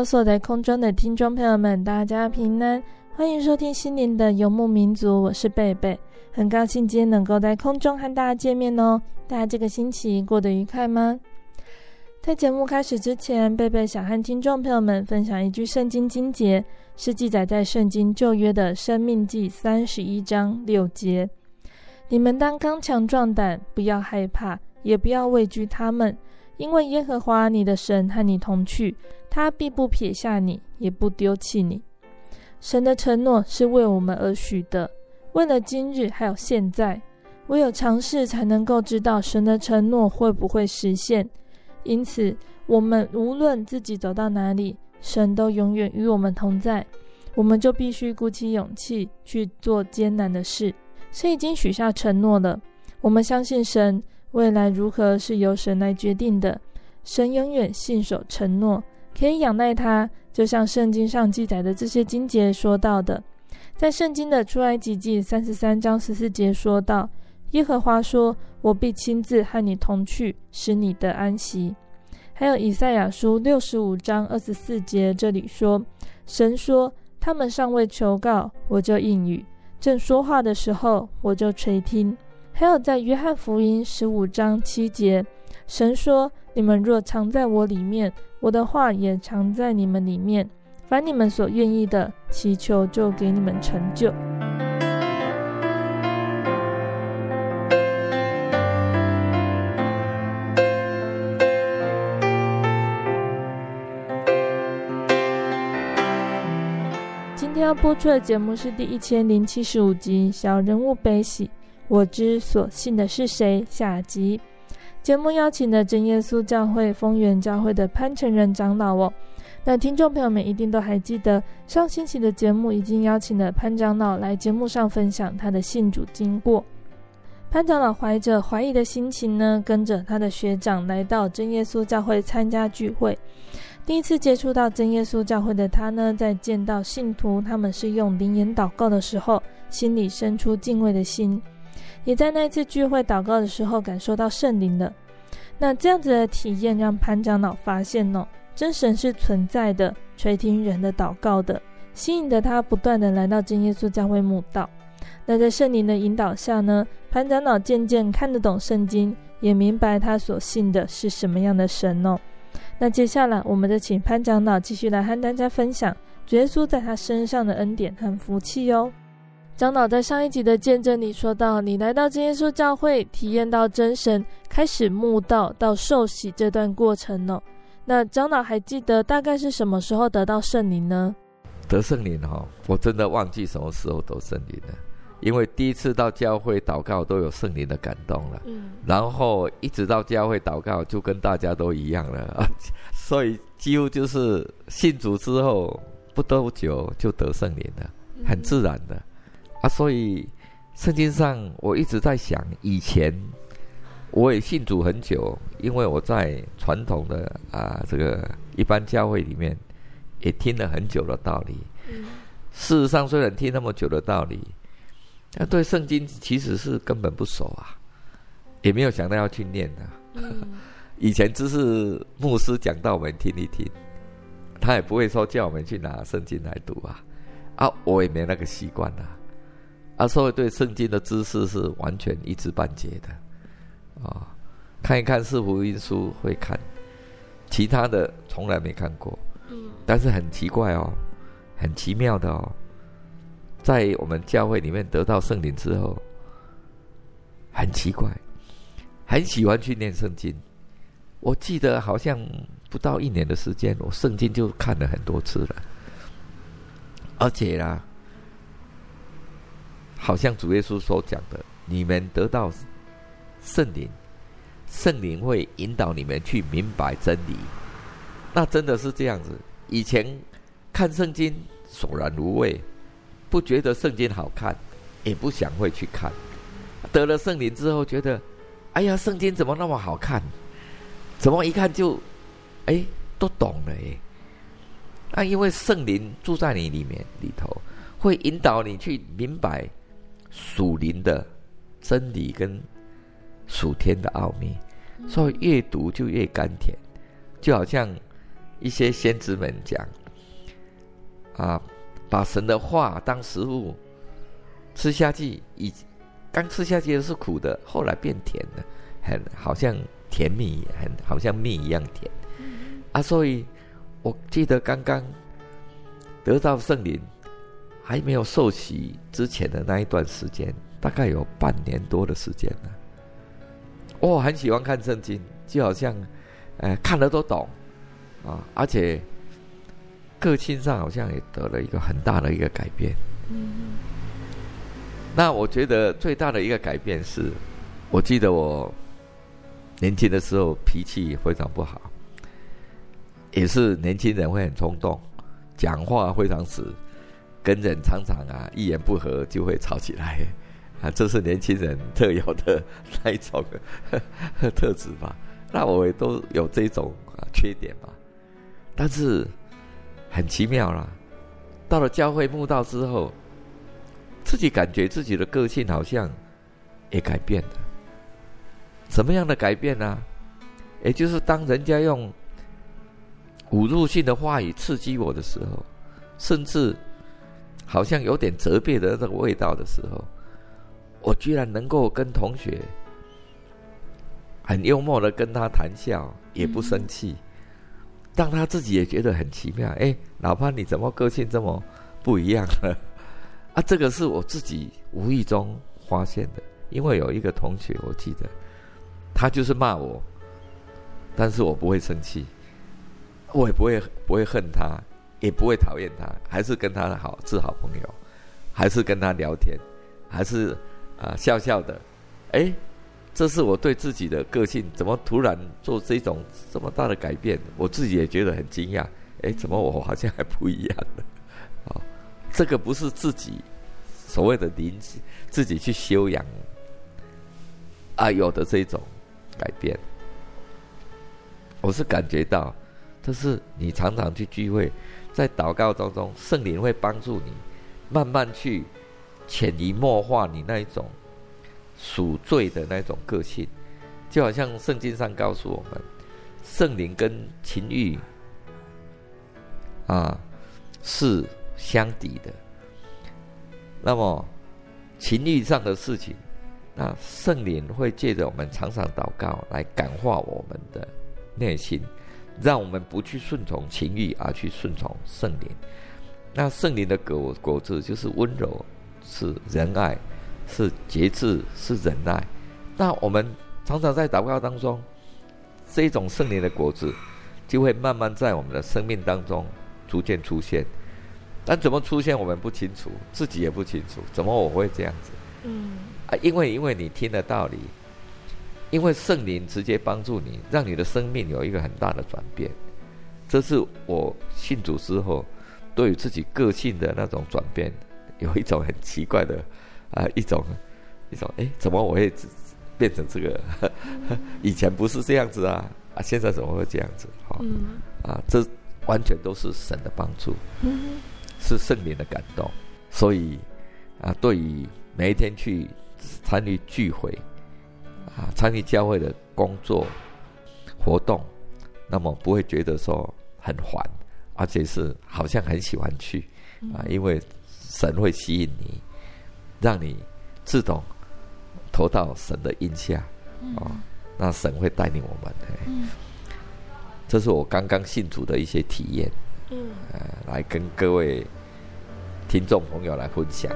Hello，所有在空中的听众朋友们，大家平安，欢迎收听心灵的游牧民族，我是贝贝，很高兴今天能够在空中和大家见面哦。大家这个星期过得愉快吗？在节目开始之前，贝贝想和听众朋友们分享一句圣经经节，是记载在圣经旧约的生命记三十一章六节：你们当刚强壮胆，不要害怕，也不要畏惧他们。因为耶和华你的神和你同去，他必不撇下你，也不丢弃你。神的承诺是为我们而许的，为了今日还有现在，唯有尝试才能够知道神的承诺会不会实现。因此，我们无论自己走到哪里，神都永远与我们同在。我们就必须鼓起勇气去做艰难的事。神已经许下承诺了，我们相信神。未来如何是由神来决定的，神永远信守承诺，可以仰赖他。就像圣经上记载的这些经节说到的，在圣经的出埃及记三十三章十四节说到，耶和华说：“我必亲自和你同去，使你得安息。”还有以赛亚书六十五章二十四节这里说：“神说，他们尚未求告，我就应允；正说话的时候，我就垂听。”还有在约翰福音十五章七节，神说：“你们若藏在我里面，我的话也藏在你们里面。凡你们所愿意的，祈求就给你们成就。”今天要播出的节目是第一千零七十五集《小人物悲喜》。我知所信的是谁？下集节目邀请的真耶稣教会丰原教会的潘成仁长老哦。那听众朋友们一定都还记得，上星期的节目已经邀请了潘长老来节目上分享他的信主经过。潘长老怀着怀疑的心情呢，跟着他的学长来到真耶稣教会参加聚会。第一次接触到真耶稣教会的他呢，在见到信徒他们是用灵言祷告的时候，心里生出敬畏的心。也在那次聚会祷告的时候，感受到圣灵的。那这样子的体验，让潘长老发现哦，真神是存在的，垂听人的祷告的，吸引着他不断的来到真耶稣教会慕道。那在圣灵的引导下呢，潘长老渐渐看得懂圣经，也明白他所信的是什么样的神哦。那接下来，我们就请潘长老继续来和大家分享主耶稣在他身上的恩典和福气哦。长老在上一集的见证里说到，你来到真耶稣教会，体验到真神，开始慕道到受洗这段过程呢、哦。那长老还记得大概是什么时候得到圣灵呢？得圣灵哈，我真的忘记什么时候得圣灵了，因为第一次到教会祷告都有圣灵的感动了，嗯，然后一直到教会祷告就跟大家都一样了啊，所以几乎就是信主之后不多久就得圣灵了，很自然的。啊，所以圣经上我一直在想，以前我也信主很久，因为我在传统的啊这个一般教会里面也听了很久的道理。事实上，虽然听那么久的道理，但对圣经其实是根本不熟啊，也没有想到要去念的、啊。嗯、以前只是牧师讲到，我们听一听，他也不会说叫我们去拿圣经来读啊。啊，我也没那个习惯啊。啊，所以对圣经的知识是完全一知半解的。啊、哦，看一看四福音书会看，其他的从来没看过。嗯，但是很奇怪哦。很奇妙的哦，在我们教会里面得到圣灵之后，很奇怪，很喜欢去念圣经。我记得好像不到一年的时间，我圣经就看了很多次了。而且啦，好像主耶稣所讲的，你们得到圣灵，圣灵会引导你们去明白真理。那真的是这样子。以前。看圣经索然无味，不觉得圣经好看，也不想会去看。得了圣灵之后，觉得，哎呀，圣经怎么那么好看？怎么一看就，哎，都懂了哎。那因为圣灵住在你里面里头，会引导你去明白属灵的真理跟属天的奥秘，所以越读就越甘甜，就好像一些先知们讲。啊，把神的话当食物吃下去，以刚吃下去的是苦的，后来变甜了，很好像甜蜜，很好像蜜一样甜。啊，所以我记得刚刚得到圣灵还没有受洗之前的那一段时间，大概有半年多的时间了。我很喜欢看圣经，就好像，呃，看了都懂啊，而且。个性上好像也得了一个很大的一个改变。嗯，那我觉得最大的一个改变是，我记得我年轻的时候脾气非常不好，也是年轻人会很冲动，讲话非常直，跟人常常啊一言不合就会吵起来，啊，这是年轻人特有的那一种 特质吧？那我也都有这种啊缺点吧，但是。很奇妙啦，到了教会慕道之后，自己感觉自己的个性好像也改变了。什么样的改变呢？也就是当人家用侮辱性的话语刺激我的时候，甚至好像有点责备的那个味道的时候，我居然能够跟同学很幽默的跟他谈笑，也不生气。嗯让他自己也觉得很奇妙，哎，老潘你怎么个性这么不一样呢？啊，这个是我自己无意中发现的，因为有一个同学，我记得他就是骂我，但是我不会生气，我也不会不会恨他，也不会讨厌他，还是跟他好是好朋友，还是跟他聊天，还是啊笑笑的，哎。这是我对自己的个性怎么突然做这种这么大的改变，我自己也觉得很惊讶。哎，怎么我好像还不一样了？啊，这个不是自己所谓的灵自己去修养啊，有的这种改变，我是感觉到，这是你常常去聚会，在祷告当中，圣灵会帮助你慢慢去潜移默化你那一种。赎罪的那种个性，就好像圣经上告诉我们，圣灵跟情欲啊是相抵的。那么情欲上的事情，那圣灵会借着我们常常祷告来感化我们的内心，让我们不去顺从情欲，而去顺从圣灵。那圣灵的果果子就是温柔，是仁爱。是节制，是忍耐。那我们常常在祷告当中，这种圣灵的果子就会慢慢在我们的生命当中逐渐出现。但怎么出现，我们不清楚，自己也不清楚。怎么我会这样子？嗯，啊，因为因为你听的道理，因为圣灵直接帮助你，让你的生命有一个很大的转变。这是我信主之后对于自己个性的那种转变，有一种很奇怪的。啊，一种一种哎，怎么我会变成这个？以前不是这样子啊，啊，现在怎么会这样子？哈、哦，啊，这完全都是神的帮助，是圣灵的感动，所以啊，对于每一天去参与聚会啊，参与教会的工作活动，那么不会觉得说很烦，而且是好像很喜欢去啊，因为神会吸引你，让你自动投到神的荫下啊、哦，那神会带领我们。嗯，这是我刚刚信主的一些体验，嗯，呃，来跟各位听众朋友来分享。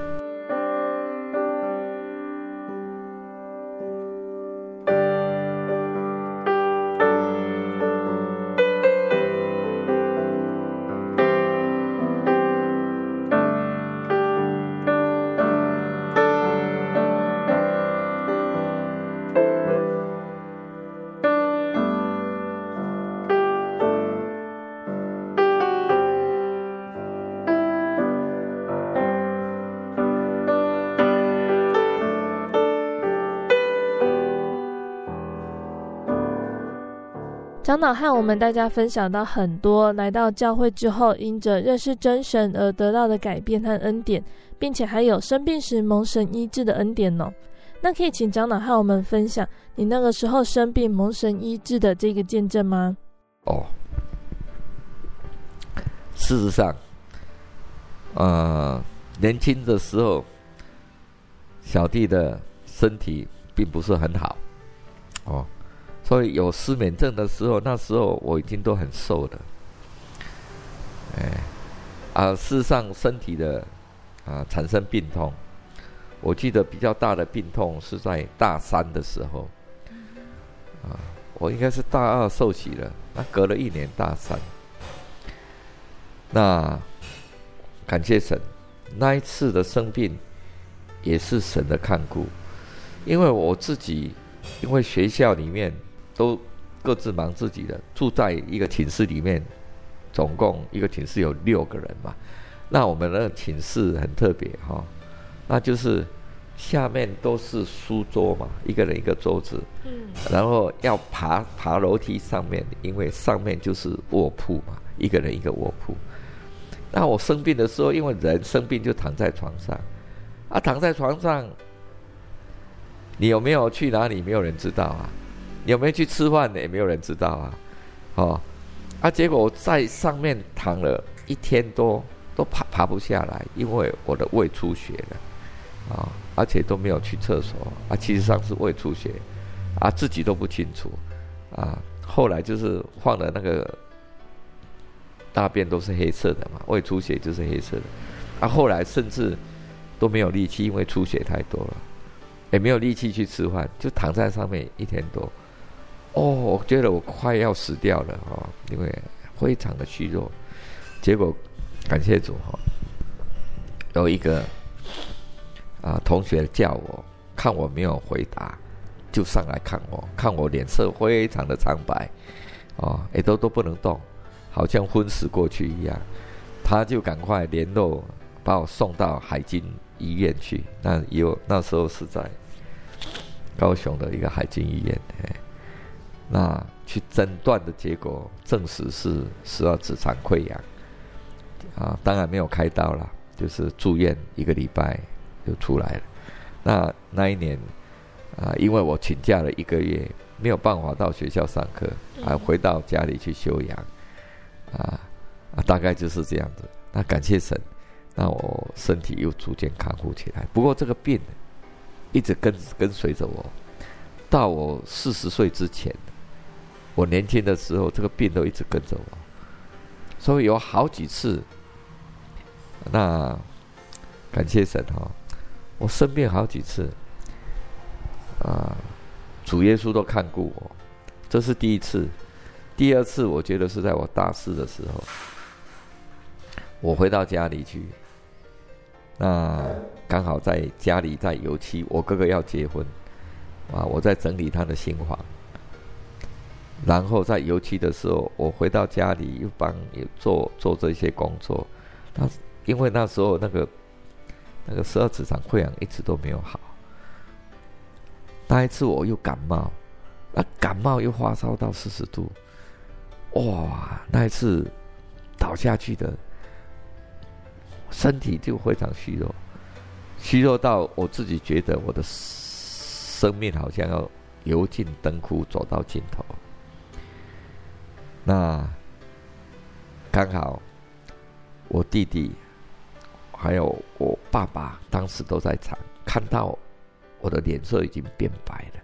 和我们大家分享到很多来到教会之后，因着认识真神而得到的改变和恩典，并且还有生病时蒙神医治的恩典哦。那可以请长老和我们分享你那个时候生病蒙神医治的这个见证吗？哦，事实上，呃，年轻的时候，小弟的身体并不是很好，哦。所以有失眠症的时候，那时候我已经都很瘦了，哎，啊，事实上身体的啊产生病痛，我记得比较大的病痛是在大三的时候，啊，我应该是大二受洗了，那隔了一年大三，那感谢神，那一次的生病也是神的看顾，因为我自己因为学校里面。都各自忙自己的，住在一个寝室里面，总共一个寝室有六个人嘛。那我们的寝室很特别哈，那就是下面都是书桌嘛，一个人一个桌子，嗯，然后要爬爬楼梯上面，因为上面就是卧铺嘛，一个人一个卧铺。那我生病的时候，因为人生病就躺在床上，啊，躺在床上，你有没有去哪里？没有人知道啊。有没有去吃饭呢？也没有人知道啊，哦，啊，结果我在上面躺了一天多，都爬爬不下来，因为我的胃出血了，啊、而且都没有去厕所，啊，其实上是胃出血，啊，自己都不清楚，啊，后来就是换了那个大便都是黑色的嘛，胃出血就是黑色的，啊，后来甚至都没有力气，因为出血太多了，也没有力气去吃饭，就躺在上面一天多。哦，我觉得我快要死掉了哦，因为非常的虚弱。结果感谢主哈，有一个啊同学叫我，看我没有回答，就上来看我，看我脸色非常的苍白，哦，也都都不能动，好像昏死过去一样。他就赶快联络把我送到海军医院去。那有那时候是在高雄的一个海军医院。那去诊断的结果证实是十二指肠溃疡，啊，当然没有开刀了，就是住院一个礼拜就出来了。那那一年啊，因为我请假了一个月，没有办法到学校上课，还回到家里去休养，啊啊，大概就是这样子。那感谢神，那我身体又逐渐康复起来。不过这个病一直跟跟随着我，到我四十岁之前。我年轻的时候，这个病都一直跟着我，所以有好几次，那感谢神哈，我生病好几次，啊，主耶稣都看顾我，这是第一次，第二次我觉得是在我大四的时候，我回到家里去，那刚好在家里在油漆，我哥哥要结婚，啊，我在整理他的新房。然后在油漆的时候，我回到家里又帮也做做这些工作。那因为那时候那个那个十二指肠溃疡一直都没有好。那一次我又感冒，啊，感冒又发烧到四十度，哇！那一次倒下去的，身体就非常虚弱，虚弱到我自己觉得我的生命好像要油尽灯枯，走到尽头。那刚好我弟弟还有我爸爸当时都在场，看到。我的脸色已经变白了，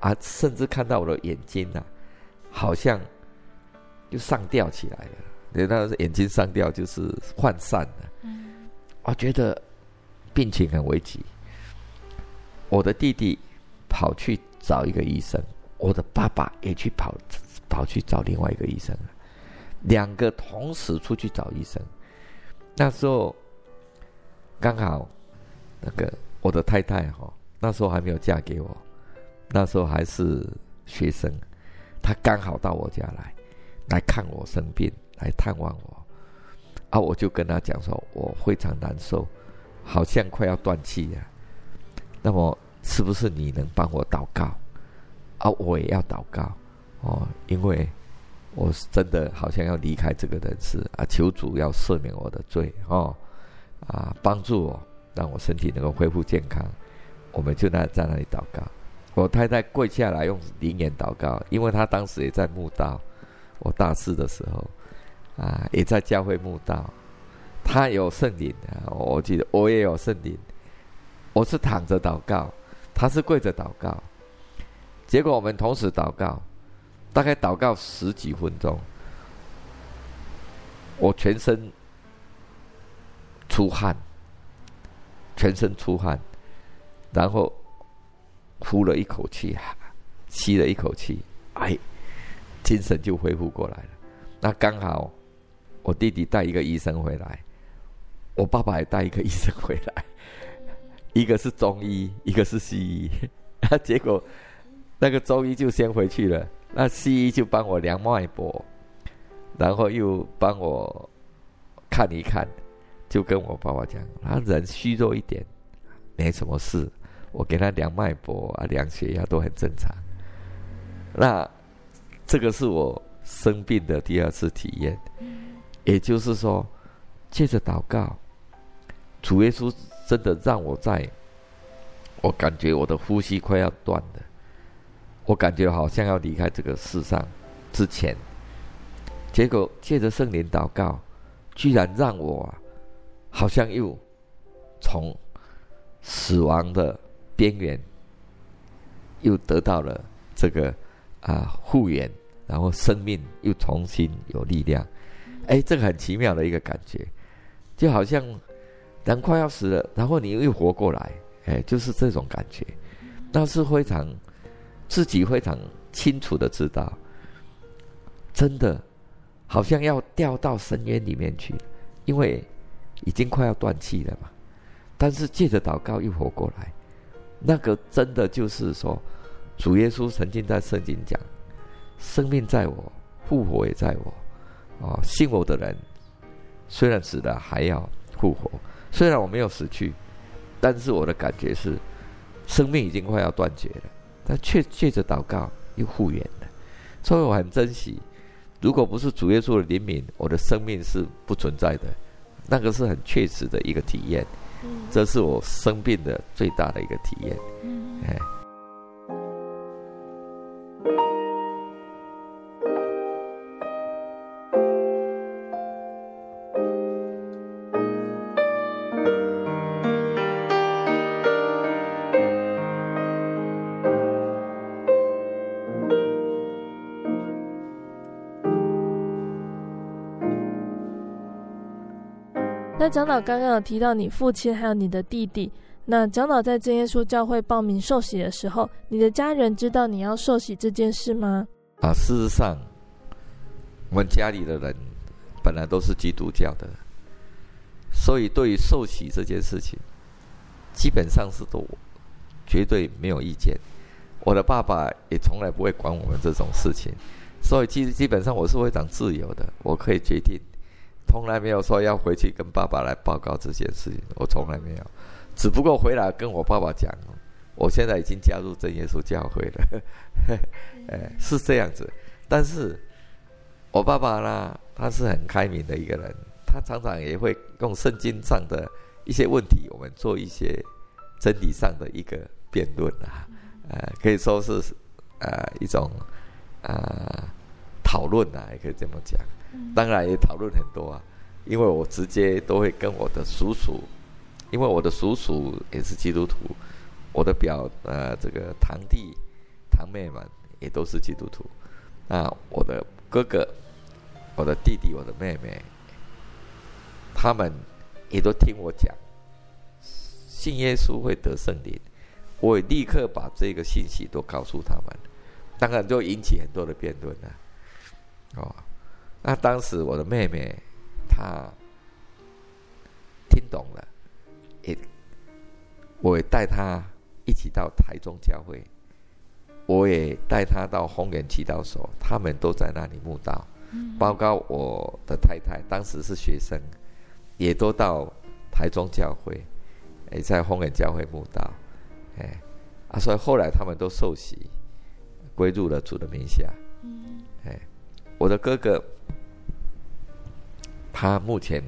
啊，甚至看到我的眼睛呐、啊，好像就上吊起来了。你那眼睛上吊就是涣散了。嗯，我觉得病情很危急。我的弟弟跑去找一个医生，我的爸爸也去跑跑去找另外一个医生，两个同时出去找医生。那时候刚好那个我的太太哈。那时候还没有嫁给我，那时候还是学生，她刚好到我家来，来看我生病，来探望我，啊，我就跟她讲说，我非常难受，好像快要断气了。那么，是不是你能帮我祷告？啊，我也要祷告哦，因为我是真的好像要离开这个人世啊，求主要赦免我的罪哦，啊，帮助我，让我身体能够恢复健康。我们就那在那里祷告，我太太跪下来用灵言祷告，因为她当时也在墓道，我大四的时候，啊，也在教会墓道，她有圣灵的，我记得我也有圣灵，我是躺着祷告，她是跪着祷告，结果我们同时祷告，大概祷告十几分钟，我全身出汗，全身出汗。然后呼了一口气，吸了一口气，哎，精神就恢复过来了。那刚好我弟弟带一个医生回来，我爸爸也带一个医生回来，一个是中医，一个是西医。结果那个中医就先回去了，那西医就帮我量脉搏，然后又帮我看一看，就跟我爸爸讲，他人虚弱一点，没什么事。我给他量脉搏啊，量血压都很正常。那这个是我生病的第二次体验，也就是说，借着祷告，主耶稣真的让我在，我感觉我的呼吸快要断了，我感觉好像要离开这个世上之前，结果借着圣灵祷告，居然让我好像又从死亡的。边缘又得到了这个啊复原，然后生命又重新有力量，哎，这个很奇妙的一个感觉，就好像人快要死了，然后你又活过来，哎，就是这种感觉，那是非常自己非常清楚的知道，真的好像要掉到深渊里面去，因为已经快要断气了嘛，但是借着祷告又活过来。那个真的就是说，主耶稣曾经在圣经讲：“生命在我，复活也在我。”哦，信我的人，虽然死了还要复活。虽然我没有死去，但是我的感觉是，生命已经快要断绝了，但却借着祷告又复原了。所以我很珍惜，如果不是主耶稣的怜悯，我的生命是不存在的。那个是很确实的一个体验。这是我生病的最大的一个体验。哎。长老刚刚有提到你父亲还有你的弟弟，那长老在真耶稣教会报名受洗的时候，你的家人知道你要受洗这件事吗？啊，事实上，我们家里的人本来都是基督教的，所以对于受洗这件事情，基本上是都绝对没有意见。我的爸爸也从来不会管我们这种事情，所以基基本上我是非常自由的，我可以决定。从来没有说要回去跟爸爸来报告这件事情，我从来没有。只不过回来跟我爸爸讲，我现在已经加入真耶稣教会了，哎，是这样子。但是，我爸爸呢，他是很开明的一个人，他常常也会用圣经上的一些问题，我们做一些真理上的一个辩论啊，呃，可以说是呃一种呃讨论啊，也可以这么讲。当然也讨论很多啊，因为我直接都会跟我的叔叔，因为我的叔叔也是基督徒，我的表呃这个堂弟堂妹们也都是基督徒，那我的哥哥、我的弟弟、我的妹妹，他们也都听我讲，信耶稣会得圣灵，我也立刻把这个信息都告诉他们，当然就引起很多的辩论了，哦。那当时我的妹妹，她听懂了，也我也带她一起到台中教会，我也带她到丰原祈祷所，他们都在那里慕道，包括我的太太，当时是学生，也都到台中教会，也在丰原教会慕道，哎，啊，所以后来他们都受洗，归入了主的名下，哎，我的哥哥。他目前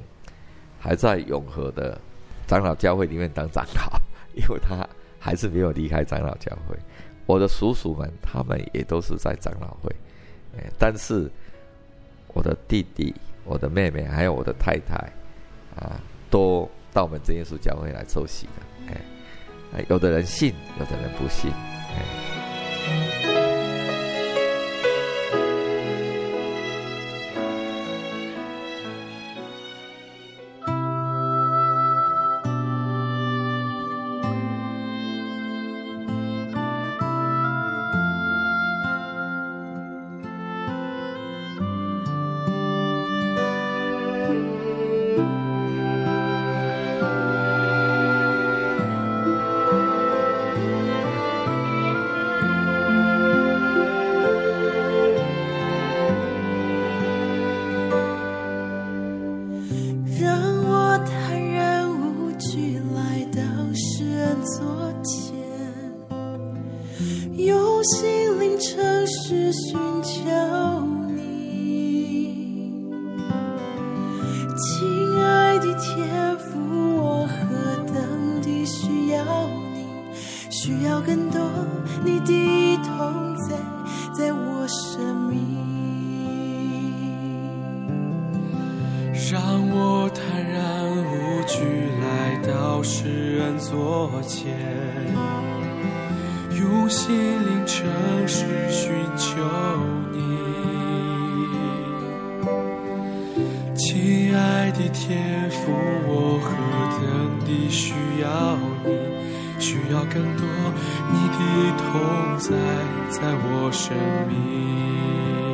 还在永和的长老教会里面当长老，因为他还是没有离开长老教会。我的叔叔们，他们也都是在长老会，但是我的弟弟、我的妹妹还有我的太太啊，都到我们真耶稣教会来受洗的。哎，有的人信，有的人不信。需要更多你的同在，在我生命。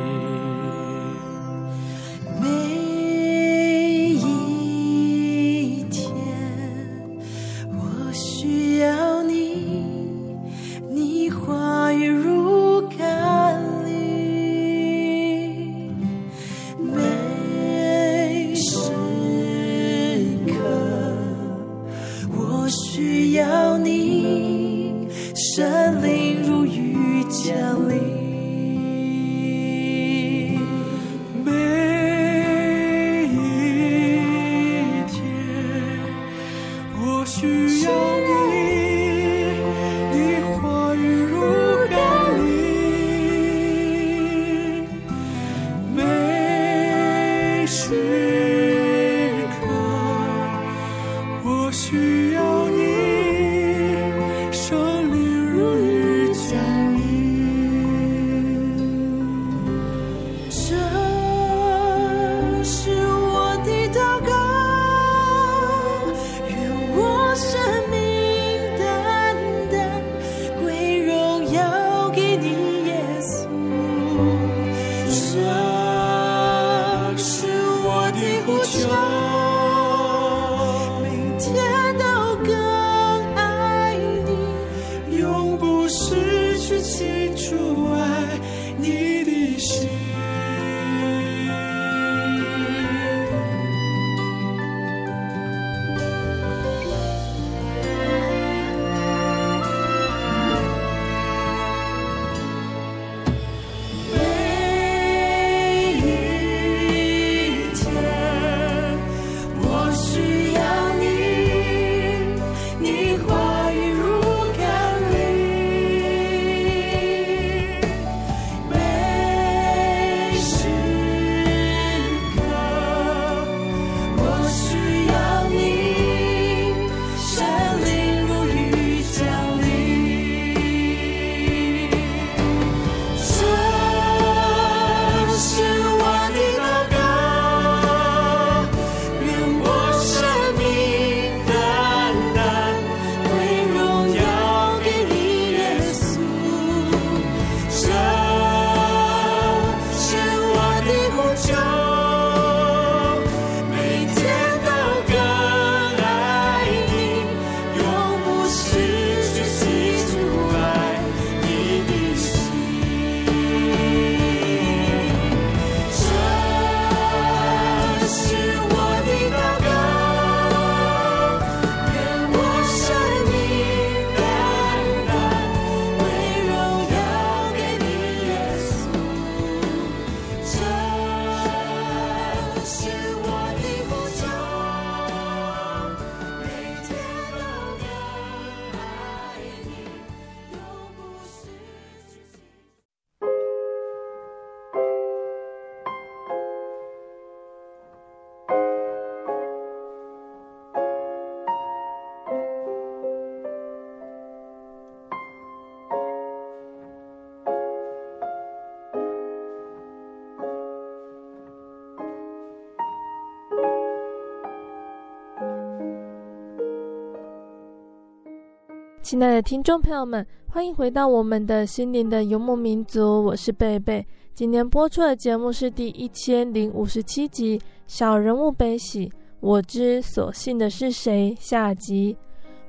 亲爱的听众朋友们，欢迎回到我们的心灵的游牧民族，我是贝贝。今天播出的节目是第一千零五十七集《小人物悲喜》，我之所信的是谁？下集。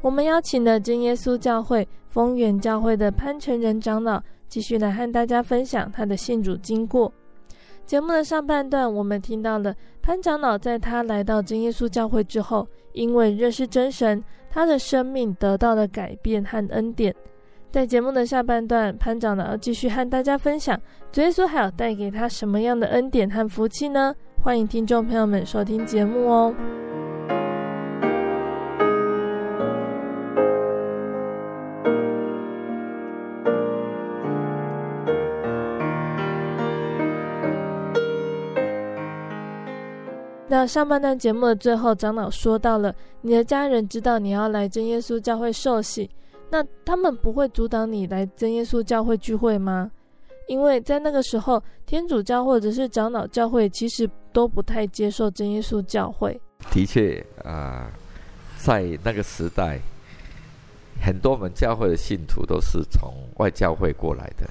我们邀请了真耶稣教会丰原教会的潘成仁长老，继续来和大家分享他的信主经过。节目的上半段，我们听到了潘长老在他来到真耶稣教会之后，因为认识真神，他的生命得到了改变和恩典。在节目的下半段，潘长老要继续和大家分享，耶稣还有带给他什么样的恩典和福气呢？欢迎听众朋友们收听节目哦。上半段节目的最后，长老说到了，你的家人知道你要来真耶稣教会受洗。那他们不会阻挡你来真耶稣教会聚会吗？因为在那个时候，天主教或者是长老教会其实都不太接受真耶稣教会。的确啊，在那个时代，很多我们教会的信徒都是从外教会过来的，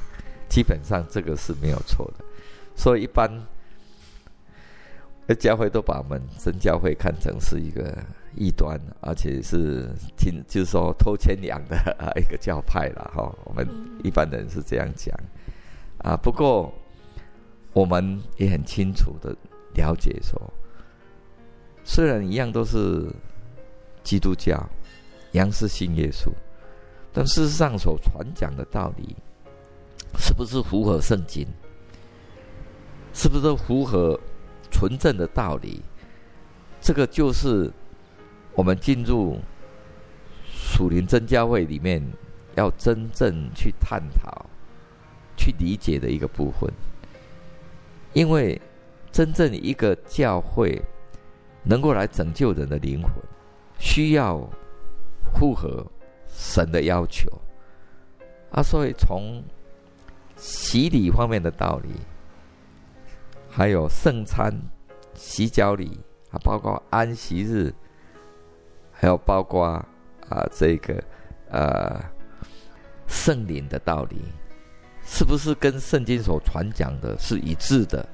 基本上这个是没有错的。所以一般教会都把我们真教会看成是一个。异端，而且是听就是说偷牵羊的一个教派了哈。我们一般人是这样讲啊。不过我们也很清楚的了解说，虽然一样都是基督教，一样是信耶稣，但事实上所传讲的道理，是不是符合圣经？是不是符合纯正的道理？这个就是。我们进入属灵真教会里面，要真正去探讨、去理解的一个部分。因为真正一个教会能够来拯救人的灵魂，需要符合神的要求啊。所以从洗礼方面的道理，还有圣餐、洗脚礼，还包括安息日。还有包括啊，这个呃圣灵的道理，是不是跟圣经所传讲的是一致的？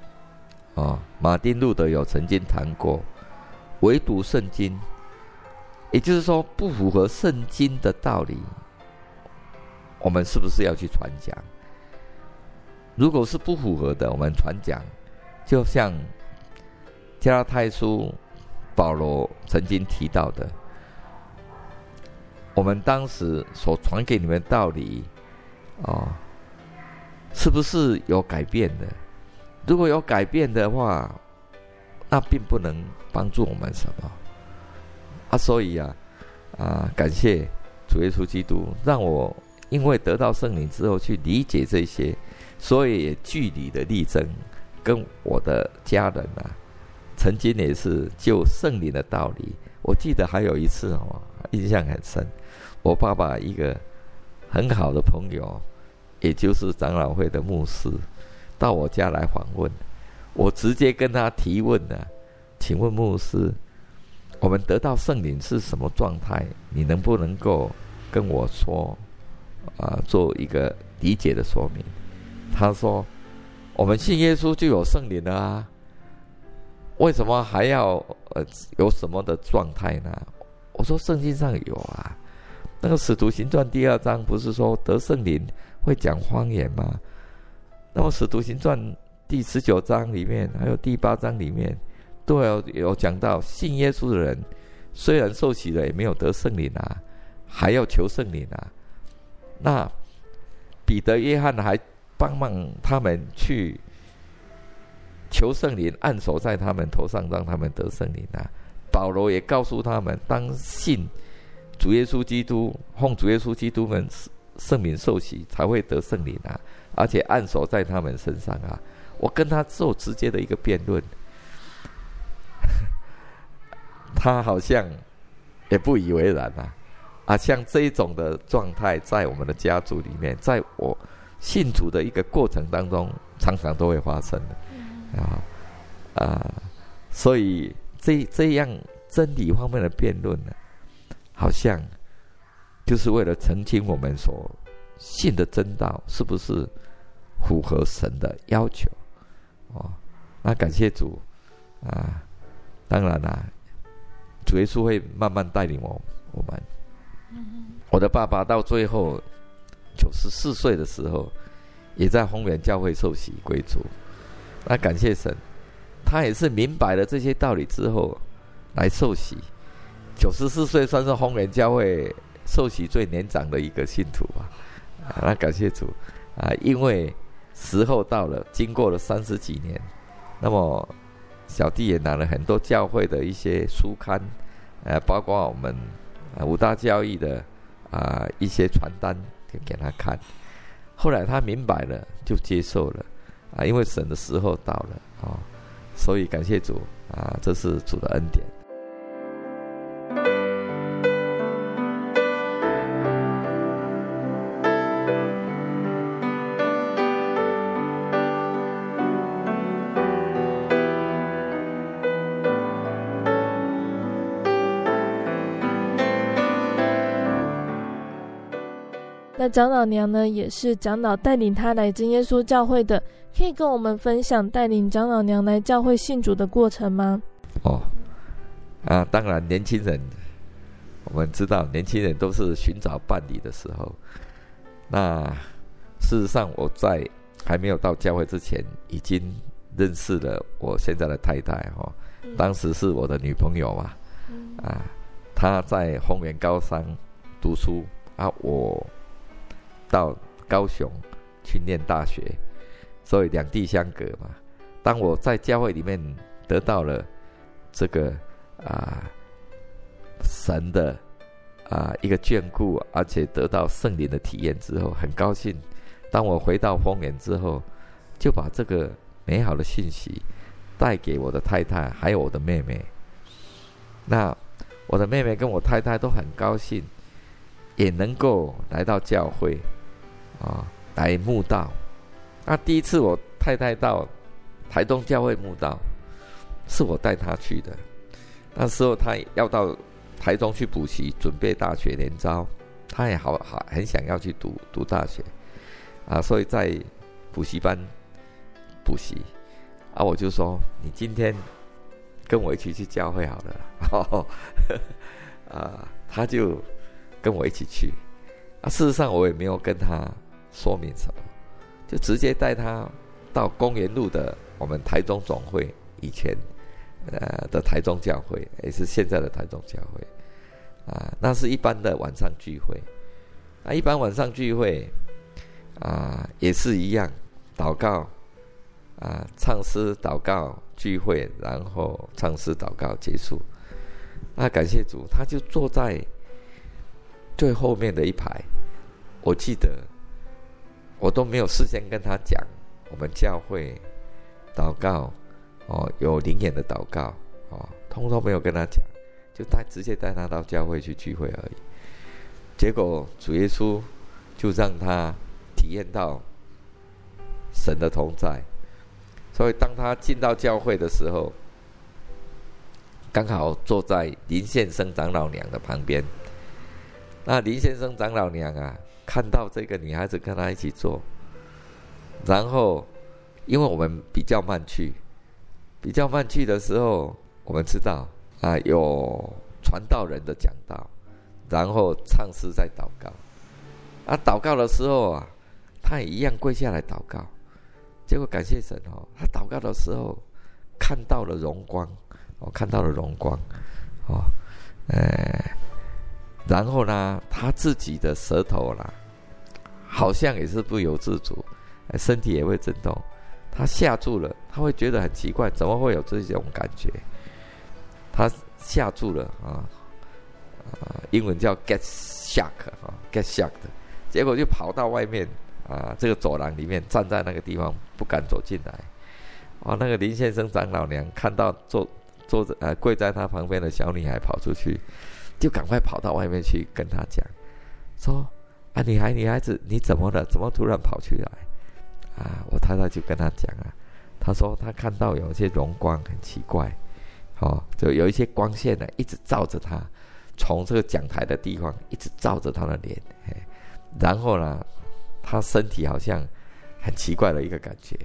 哦，马丁路德有曾经谈过，唯独圣经，也就是说不符合圣经的道理，我们是不是要去传讲？如果是不符合的，我们传讲，就像加拉太书保罗曾经提到的。我们当时所传给你们的道理，哦，是不是有改变的？如果有改变的话，那并不能帮助我们什么。啊，所以啊，啊，感谢主耶稣基督，让我因为得到圣灵之后去理解这些，所以也据理的力争，跟我的家人啊，曾经也是就圣灵的道理。我记得还有一次哦，印象很深。我爸爸一个很好的朋友，也就是长老会的牧师，到我家来访问，我直接跟他提问呢，请问牧师，我们得到圣灵是什么状态？你能不能够跟我说，啊，做一个理解的说明？他说，我们信耶稣就有圣灵了啊，为什么还要呃有什么的状态呢？我说圣经上有啊。那个《使徒行传》第二章不是说得圣灵会讲方言吗？那么《使徒行传》第十九章里面，还有第八章里面，都有有讲到信耶稣的人，虽然受洗了，也没有得圣灵啊，还要求圣灵啊。那彼得、约翰还帮忙他们去求圣灵，按手在他们头上，让他们得圣灵啊。保罗也告诉他们，当信。主耶稣基督奉主耶稣基督们圣名受洗，才会得圣灵啊！而且按手在他们身上啊！我跟他做直接的一个辩论，他好像也不以为然啊！啊，像这种的状态，在我们的家族里面，在我信主的一个过程当中，常常都会发生的啊啊！所以这这样真理方面的辩论呢？好像就是为了澄清我们所信的真道是不是符合神的要求。哦，那感谢主啊！当然啦，主耶稣会慢慢带领我我们。我的爸爸到最后九十四岁的时候，也在宏远教会受洗归主。那感谢神，他也是明白了这些道理之后来受洗。九十四岁算是宏远教会受洗最年长的一个信徒吧。啊，那感谢主啊，因为时候到了，经过了三十几年，那么小弟也拿了很多教会的一些书刊，呃，包括我们五大教义的啊一些传单给给他看。后来他明白了，就接受了啊，因为神的时候到了啊，所以感谢主啊，这是主的恩典。那长老娘呢，也是长老带领他来真耶稣教会的，可以跟我们分享带领长老娘来教会信主的过程吗？哦，啊，当然，年轻人，我们知道，年轻人都是寻找伴侣的时候。那事实上，我在还没有到教会之前，已经认识了我现在的太太哈，当时是我的女朋友嘛，啊，她在丰原高商读书啊，我。到高雄去念大学，所以两地相隔嘛。当我在教会里面得到了这个啊神的啊一个眷顾，而且得到圣灵的体验之后，很高兴。当我回到丰原之后，就把这个美好的信息带给我的太太，还有我的妹妹。那我的妹妹跟我太太都很高兴，也能够来到教会。啊，来墓道。那第一次我太太到台东教会墓道，是我带她去的。那时候她要到台中去补习，准备大学联招，她也好好很想要去读读大学。啊，所以在补习班补习。啊，我就说你今天跟我一起去教会好了。啊，他就跟我一起去。啊，事实上我也没有跟他。说明什么？就直接带他到公园路的我们台中总会以前呃的台中教会，也是现在的台中教会啊。那是一般的晚上聚会啊，一般晚上聚会啊也是一样，祷告啊，唱诗祷告聚会，然后唱诗祷告结束。那感谢主，他就坐在最后面的一排，我记得。我都没有事先跟他讲，我们教会祷告哦，有灵验的祷告哦，通通没有跟他讲，就带直接带他到教会去聚会而已。结果主耶稣就让他体验到神的同在，所以当他进到教会的时候，刚好坐在林先生长老娘的旁边。那林先生长老娘啊。看到这个女孩子跟他一起做，然后因为我们比较慢去，比较慢去的时候，我们知道啊有传道人的讲道，然后唱诗在祷告，啊祷告的时候啊，他也一样跪下来祷告，结果感谢神哦，他祷告的时候看到了荣光，哦看到了荣光，哦，哎。然后呢，他自己的舌头啦，好像也是不由自主，身体也会震动。他吓住了，他会觉得很奇怪，怎么会有这种感觉？他吓住了啊，啊，英文叫 get shock 啊，get shocked。结果就跑到外面啊，这个走廊里面，站在那个地方不敢走进来。啊，那个林先生长老娘看到坐坐着呃跪在他旁边的小女孩跑出去。就赶快跑到外面去跟他讲，说：“啊，女孩，女孩子，你怎么了？怎么突然跑出来？”啊，我太太就跟他讲啊，他说他看到有一些荣光很奇怪，哦，就有一些光线呢一直照着他，从这个讲台的地方一直照着他的脸，然后呢，他身体好像很奇怪的一个感觉，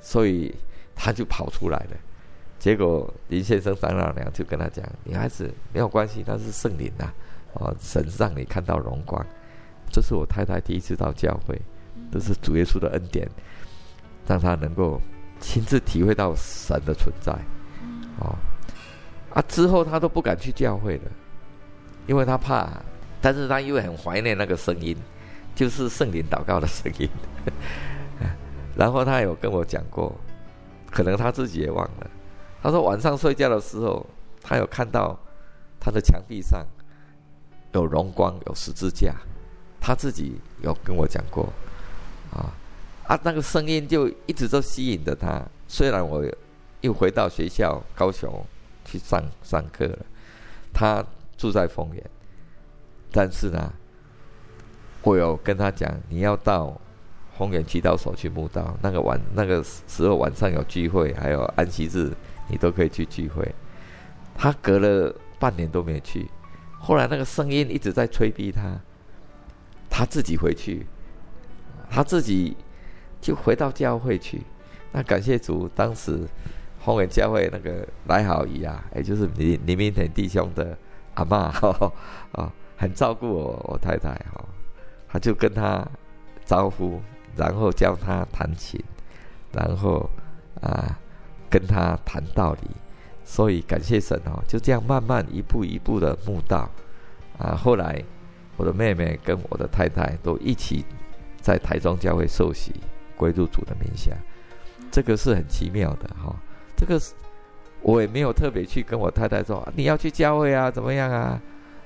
所以他就跑出来了。结果林先生、张老娘就跟他讲：“女孩子没有关系，那是圣灵呐，哦，神让你看到荣光。这是我太太第一次到教会，这是主耶稣的恩典，让他能够亲自体会到神的存在。哦，啊，之后他都不敢去教会了。”因为他怕，但是他又很怀念那个声音，就是圣灵祷告的声音。然后他有跟我讲过，可能他自己也忘了。他说晚上睡觉的时候，他有看到他的墙壁上有荣光，有十字架。他自己有跟我讲过，啊啊，那个声音就一直都吸引着他。虽然我又回到学校高雄去上上课了，他。住在丰原，但是呢，我有跟他讲，你要到丰原祈祷所去慕道。那个晚那个时候晚上有聚会，还有安息日，你都可以去聚会。他隔了半年都没去，后来那个声音一直在催逼他，他自己回去，他自己就回到教会去。那感谢主，当时丰原教会那个来好姨啊，也就是林林明田弟兄的。阿嬷哈啊，很照顾我我太太哈，他就跟他招呼，然后教他弹琴，然后啊跟他谈道理，所以感谢神哦，就这样慢慢一步一步的慕道啊。后来我的妹妹跟我的太太都一起在台中教会受洗，归入主的名下，这个是很奇妙的哈，这个是。我也没有特别去跟我太太说，你要去教会啊，怎么样啊？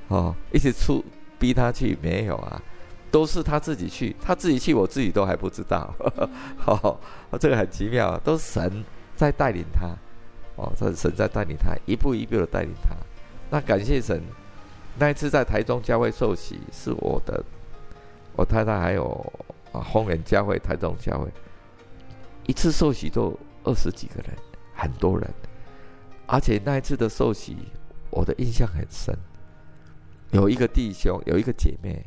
哦，一直出逼他去，没有啊，都是他自己去，他自己去，我自己都还不知道。哦，这个很奇妙，都是神在带领他，哦，这是神在带领他，一步一步的带领他。那感谢神，那一次在台中教会受洗，是我的，我太太还有啊，丰原教会、台中教会，一次受洗都二十几个人，很多人。而且那一次的受洗，我的印象很深。有一个弟兄，有一个姐妹，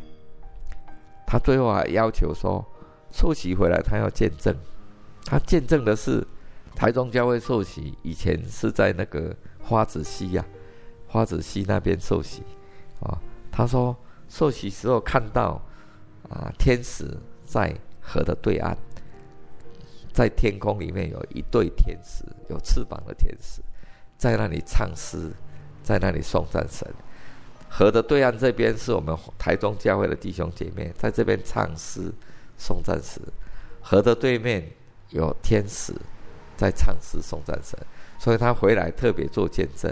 他最后还要求说，受洗回来他要见证。他见证的是台中教会受洗，以前是在那个花子溪呀、啊，花子溪那边受洗。啊，他说受洗时候看到啊，天使在河的对岸，在天空里面有一对天使，有翅膀的天使。在那里唱诗，在那里送赞神。河的对岸这边是我们台中教会的弟兄姐妹，在这边唱诗送赞神。河的对面有天使在唱诗颂赞神，所以他回来特别做见证，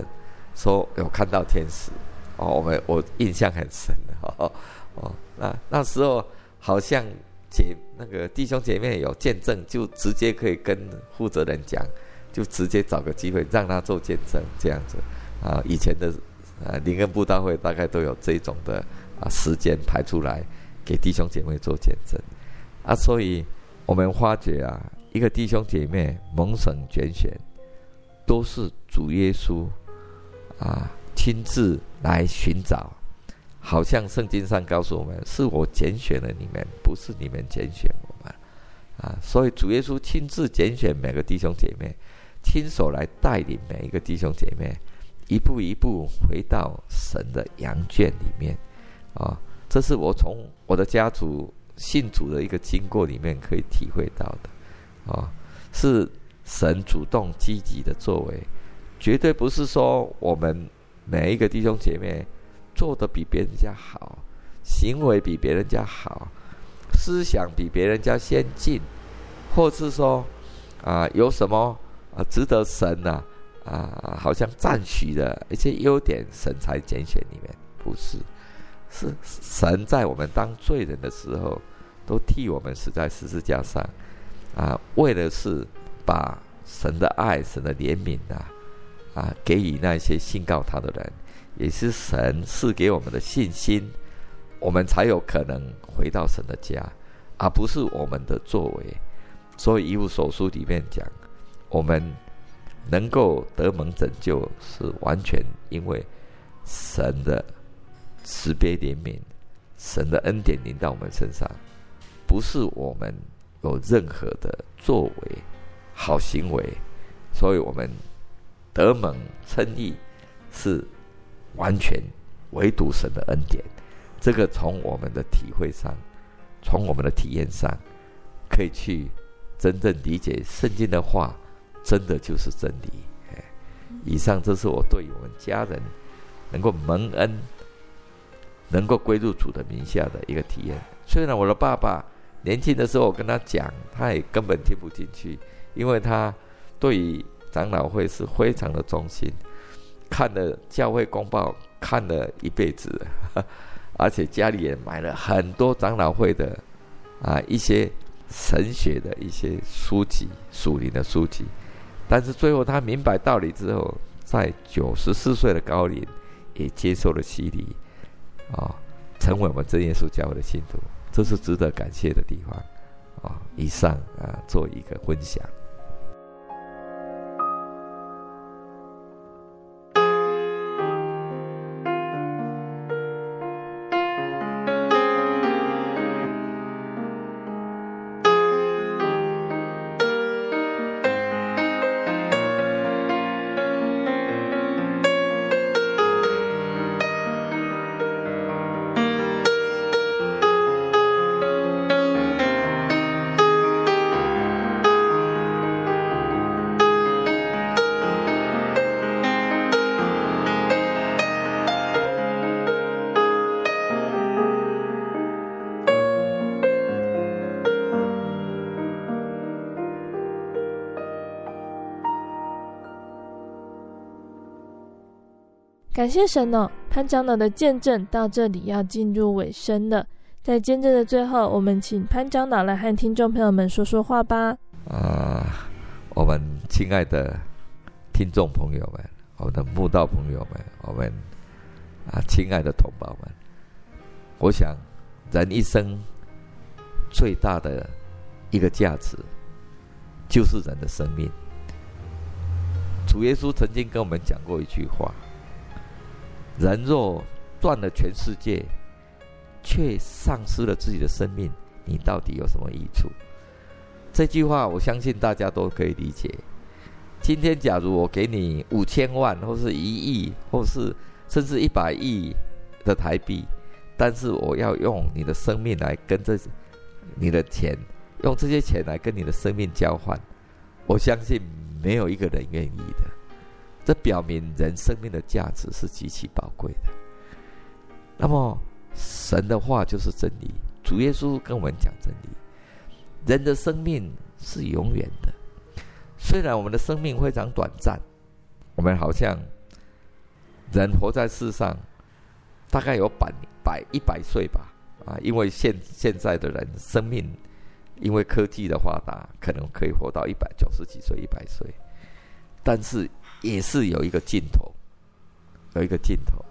说有看到天使。哦，我们我印象很深的哦哦，那那时候好像姐那个弟兄姐妹有见证，就直接可以跟负责人讲。就直接找个机会让他做见证，这样子啊，以前的啊灵恩布道会大概都有这种的啊时间排出来给弟兄姐妹做见证啊，所以我们发觉啊，一个弟兄姐妹蒙神拣选，都是主耶稣啊亲自来寻找，好像圣经上告诉我们，是我拣选了你们，不是你们拣选我们啊，所以主耶稣亲自拣选每个弟兄姐妹。亲手来带领每一个弟兄姐妹，一步一步回到神的羊圈里面，啊，这是我从我的家族信主的一个经过里面可以体会到的，啊，是神主动积极的作为，绝对不是说我们每一个弟兄姐妹做的比别人家好，行为比别人家好，思想比别人家先进，或是说啊有什么。啊，值得神呐，啊，好像赞许的一些优点，神才拣选你们，不是？是神在我们当罪人的时候，都替我们死在十字架上，啊，为的是把神的爱、神的怜悯呐，啊，给予那些信靠他的人，也是神赐给我们的信心，我们才有可能回到神的家，而不是我们的作为。所以，以弗所书里面讲。我们能够得蒙拯救，是完全因为神的慈悲怜悯，神的恩典临到我们身上，不是我们有任何的作为、好行为，所以我们得蒙称义是完全唯独神的恩典。这个从我们的体会上，从我们的体验上，可以去真正理解圣经的话，真的就是真理。以上这是我对于我们家人能够蒙恩。能够归入主的名下的一个体验。虽然我的爸爸年轻的时候，我跟他讲，他也根本听不进去，因为他对于长老会是非常的忠心，看了教会公报看了一辈子，而且家里也买了很多长老会的啊一些神学的一些书籍、属灵的书籍。但是最后他明白道理之后，在九十四岁的高龄也接受了洗礼。啊，成为我们真耶稣教会的信徒，这是值得感谢的地方。啊，以上啊，做一个分享。感谢神哦，潘长老的见证到这里要进入尾声了。在见证的最后，我们请潘长老来和听众朋友们说说话吧。啊，我们亲爱的听众朋友们，我们的慕道朋友们，我们啊，亲爱的同胞们，我想人一生最大的一个价值，就是人的生命。主耶稣曾经跟我们讲过一句话。人若赚了全世界，却丧失了自己的生命，你到底有什么益处？这句话我相信大家都可以理解。今天假如我给你五千万，或是一亿，或是甚至一百亿的台币，但是我要用你的生命来跟这你的钱，用这些钱来跟你的生命交换，我相信没有一个人愿意的。这表明人生命的价值是极其宝贵的。那么，神的话就是真理。主耶稣跟我们讲真理：人的生命是永远的。虽然我们的生命非常短暂，我们好像人活在世上，大概有百百一百岁吧。啊，因为现现在的人生命，因为科技的发达，可能可以活到一百九十几岁、一百岁，但是。也是有一个尽头，有一个尽头。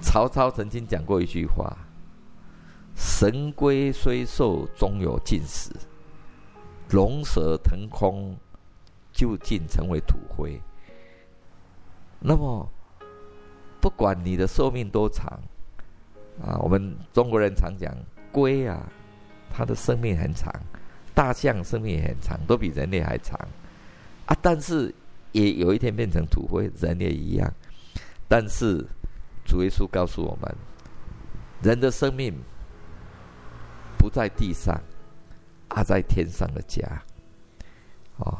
曹操曾经讲过一句话：“神龟虽寿，终有尽时；龙蛇腾空，究竟成为土灰。”那么，不管你的寿命多长，啊，我们中国人常讲龟啊，它的生命很长；大象生命也很长，都比人类还长啊，但是。也有一天变成土灰，人也一样。但是主耶稣告诉我们，人的生命不在地上，而在天上的家。哦，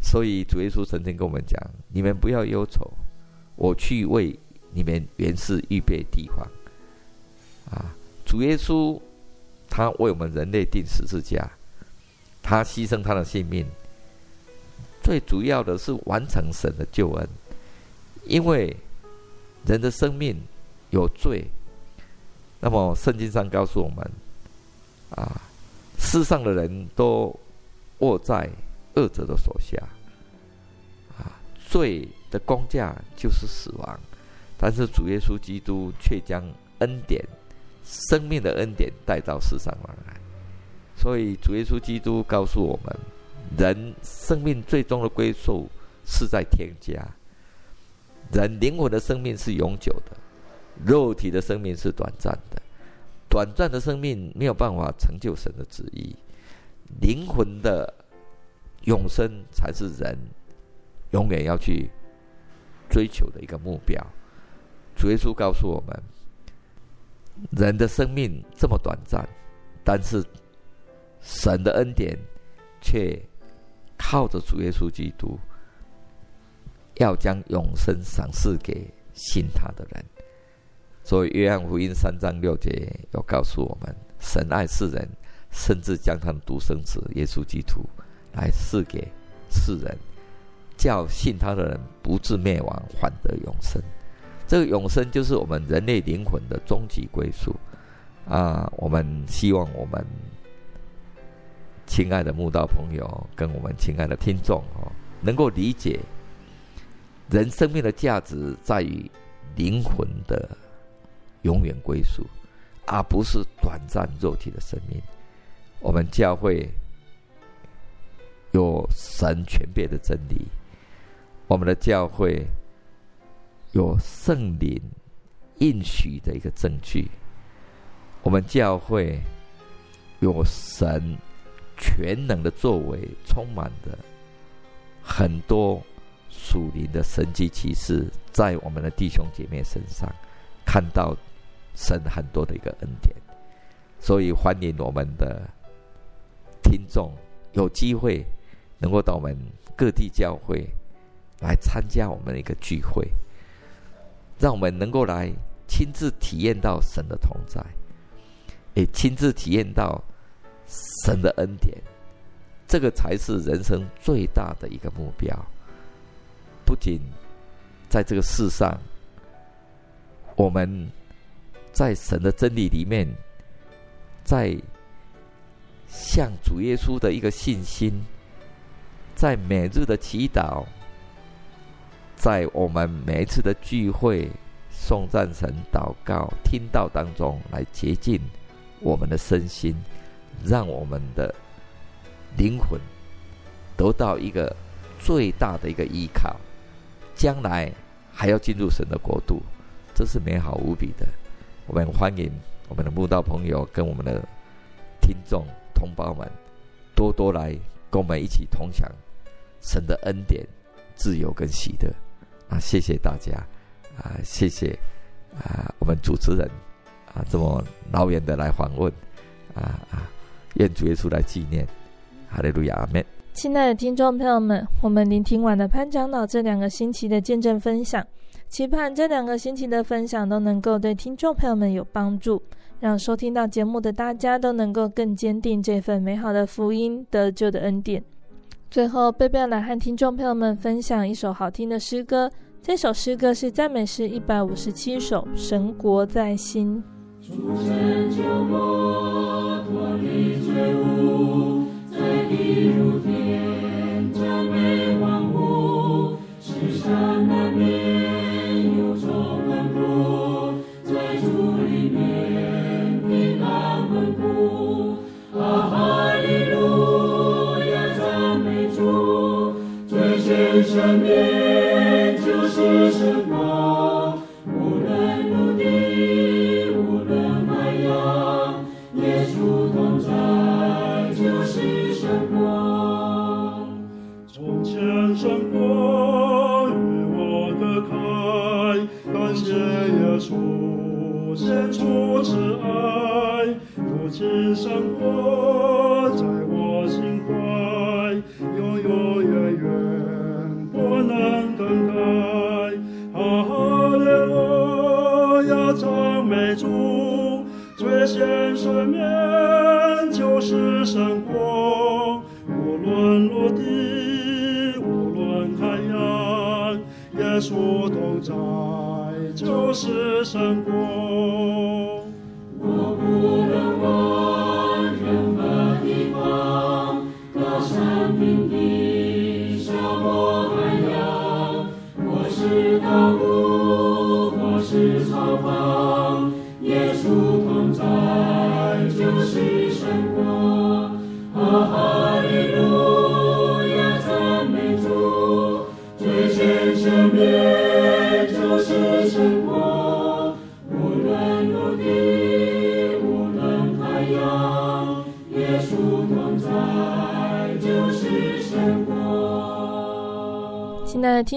所以主耶稣曾经跟我们讲：“你们不要忧愁，我去为你们原是预备地方。”啊，主耶稣他为我们人类钉十字架，他牺牲他的性命。最主要的是完成神的救恩，因为人的生命有罪，那么圣经上告诉我们，啊，世上的人都握在恶者的手下，啊，罪的工价就是死亡，但是主耶稣基督却将恩典、生命的恩典带到世上来，所以主耶稣基督告诉我们。人生命最终的归宿是在天家，人灵魂的生命是永久的，肉体的生命是短暂的，短暂的生命没有办法成就神的旨意。灵魂的永生才是人永远要去追求的一个目标。主耶稣告诉我们，人的生命这么短暂，但是神的恩典却靠着主耶稣基督，要将永生赏赐给信他的人。所以约翰福音三章六节要告诉我们，神爱世人。甚至将他的独生子耶稣基督来赐给世人，叫信他的人不至灭亡，反得永生。这个永生就是我们人类灵魂的终极归宿啊！我们希望我们亲爱的慕道朋友跟我们亲爱的听众哦，能够理解人生命的价值在于灵魂的永远归宿，而不是短暂肉体的生命。我们教会有神权变的真理，我们的教会有圣灵应许的一个证据，我们教会有神全能的作为，充满的很多属灵的神迹奇事，在我们的弟兄姐妹身上看到神很多的一个恩典，所以欢迎我们的。听众有机会能够到我们各地教会来参加我们的一个聚会，让我们能够来亲自体验到神的同在，也亲自体验到神的恩典，这个才是人生最大的一个目标。不仅在这个世上，我们在神的真理里面，在。向主耶稣的一个信心，在每日的祈祷，在我们每一次的聚会、颂赞神、祷告、听到当中，来洁净我们的身心，让我们的灵魂得到一个最大的一个依靠，将来还要进入神的国度，这是美好无比的。我们欢迎我们的慕道朋友跟我们的听众。同胞们，多多来跟我们一起同享神的恩典、自由跟喜乐啊！谢谢大家啊！谢谢啊！我们主持人啊，这么老远的来访问啊啊！愿主耶稣来纪念，哈利路亚，阿门。亲爱的听众朋友们，我们聆听完了潘长老这两个星期的见证分享，期盼这两个星期的分享都能够对听众朋友们有帮助。让收听到节目的大家都能够更坚定这份美好的福音得救的恩典。最后，贝贝来和听众朋友们分享一首好听的诗歌。这首诗歌是赞美诗一百五十七首《神国在心》。生如今神国在我心怀，永永远远。不能更改，哈利路亚赞美主，最先生命就是神国，无论陆地，无论海洋，耶稣同在就是神国。是道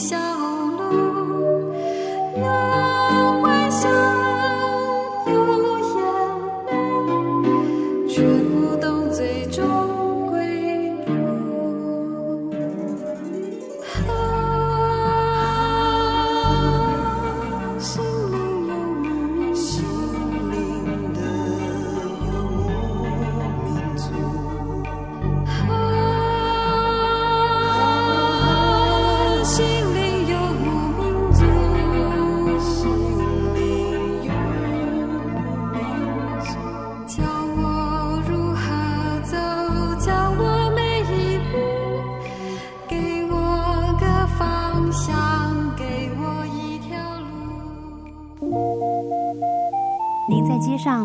笑。